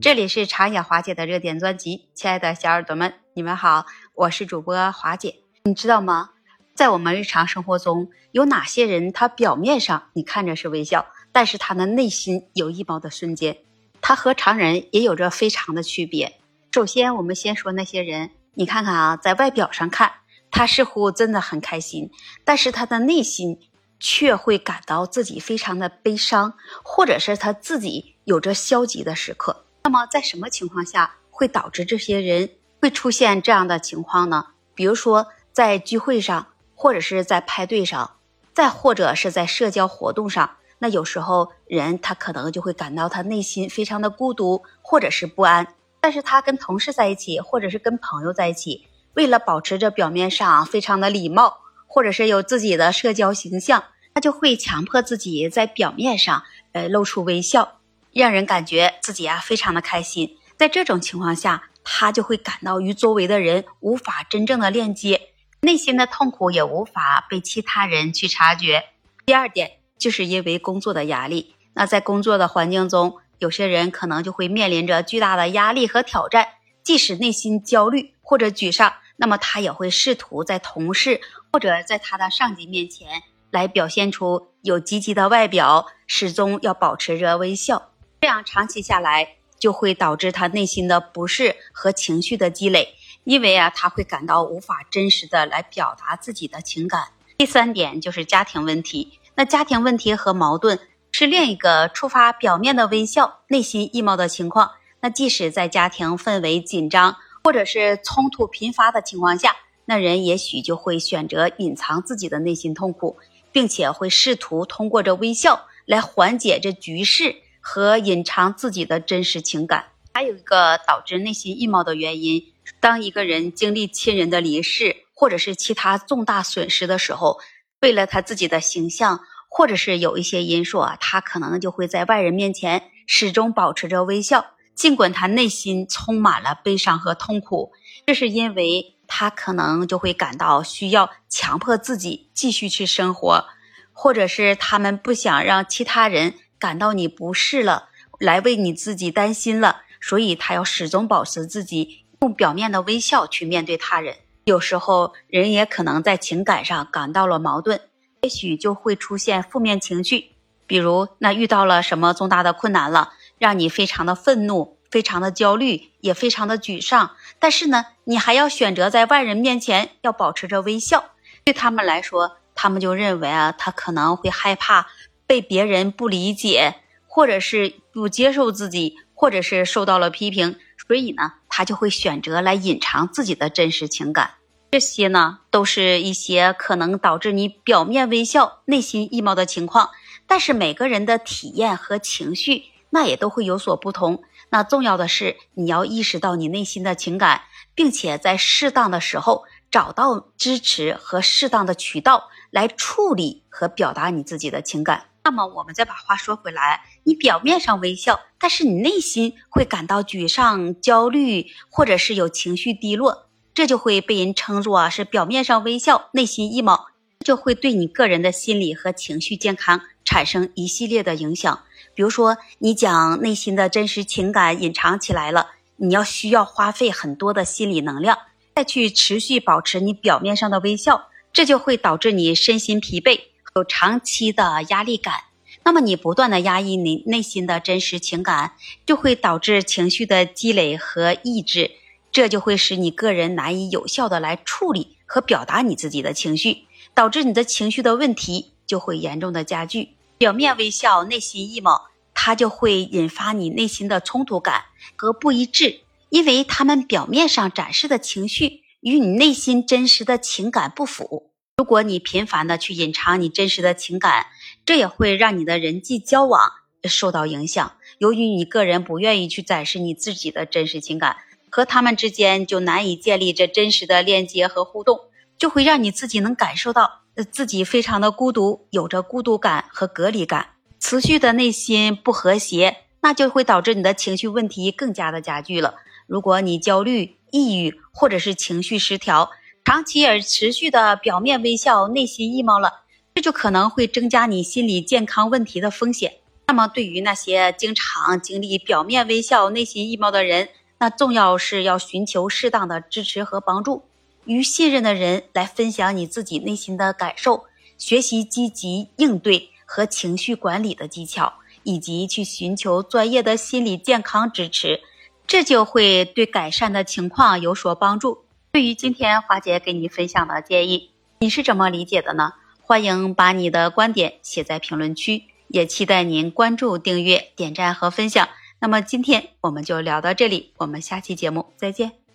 这里是长野华姐的热点专辑，亲爱的小耳朵们，你们好，我是主播华姐。你知道吗？在我们日常生活中，有哪些人他表面上你看着是微笑，但是他的内心有一毛的瞬间，他和常人也有着非常的区别。首先，我们先说那些人，你看看啊，在外表上看，他似乎真的很开心，但是他的内心却会感到自己非常的悲伤，或者是他自己有着消极的时刻。那么，在什么情况下会导致这些人会出现这样的情况呢？比如说，在聚会上，或者是在派对上，再或者是在社交活动上，那有时候人他可能就会感到他内心非常的孤独，或者是不安。但是他跟同事在一起，或者是跟朋友在一起，为了保持着表面上非常的礼貌，或者是有自己的社交形象，他就会强迫自己在表面上，呃，露出微笑。让人感觉自己啊非常的开心，在这种情况下，他就会感到与周围的人无法真正的链接，内心的痛苦也无法被其他人去察觉。第二点，就是因为工作的压力，那在工作的环境中，有些人可能就会面临着巨大的压力和挑战，即使内心焦虑或者沮丧，那么他也会试图在同事或者在他的上级面前来表现出有积极的外表，始终要保持着微笑。这样长期下来，就会导致他内心的不适和情绪的积累，因为啊，他会感到无法真实的来表达自己的情感。第三点就是家庭问题，那家庭问题和矛盾是另一个触发表面的微笑、内心易貌的情况。那即使在家庭氛围紧张或者是冲突频发的情况下，那人也许就会选择隐藏自己的内心痛苦，并且会试图通过这微笑来缓解这局势。和隐藏自己的真实情感，还有一个导致内心易貌的原因。当一个人经历亲人的离世，或者是其他重大损失的时候，为了他自己的形象，或者是有一些因素啊，他可能就会在外人面前始终保持着微笑，尽管他内心充满了悲伤和痛苦。这是因为他可能就会感到需要强迫自己继续去生活，或者是他们不想让其他人。感到你不适了，来为你自己担心了，所以他要始终保持自己用表面的微笑去面对他人。有时候人也可能在情感上感到了矛盾，也许就会出现负面情绪，比如那遇到了什么重大的困难了，让你非常的愤怒、非常的焦虑，也非常的沮丧。但是呢，你还要选择在外人面前要保持着微笑。对他们来说，他们就认为啊，他可能会害怕。被别人不理解，或者是不接受自己，或者是受到了批评，所以呢，他就会选择来隐藏自己的真实情感。这些呢，都是一些可能导致你表面微笑、内心易貌的情况。但是每个人的体验和情绪，那也都会有所不同。那重要的是，你要意识到你内心的情感，并且在适当的时候找到支持和适当的渠道来处理和表达你自己的情感。那么我们再把话说回来，你表面上微笑，但是你内心会感到沮丧、焦虑，或者是有情绪低落，这就会被人称作啊是表面上微笑，内心 emo，就会对你个人的心理和情绪健康产生一系列的影响。比如说，你将内心的真实情感隐藏起来了，你要需要花费很多的心理能量，再去持续保持你表面上的微笑，这就会导致你身心疲惫。有长期的压力感，那么你不断的压抑你内心的真实情感，就会导致情绪的积累和抑制，这就会使你个人难以有效的来处理和表达你自己的情绪，导致你的情绪的问题就会严重的加剧。表面微笑，内心 emo，它就会引发你内心的冲突感和不一致，因为他们表面上展示的情绪与你内心真实的情感不符。如果你频繁的去隐藏你真实的情感，这也会让你的人际交往受到影响。由于你个人不愿意去展示你自己的真实情感，和他们之间就难以建立这真实的链接和互动，就会让你自己能感受到自己非常的孤独，有着孤独感和隔离感，持续的内心不和谐，那就会导致你的情绪问题更加的加剧了。如果你焦虑、抑郁或者是情绪失调，长期而持续的表面微笑，内心 emo 了，这就可能会增加你心理健康问题的风险。那么，对于那些经常经历表面微笑、内心衣帽的人，那重要是要寻求适当的支持和帮助，与信任的人来分享你自己内心的感受，学习积极应对和情绪管理的技巧，以及去寻求专业的心理健康支持，这就会对改善的情况有所帮助。对于今天华姐给你分享的建议，你是怎么理解的呢？欢迎把你的观点写在评论区。也期待您关注、订阅、点赞和分享。那么今天我们就聊到这里，我们下期节目再见。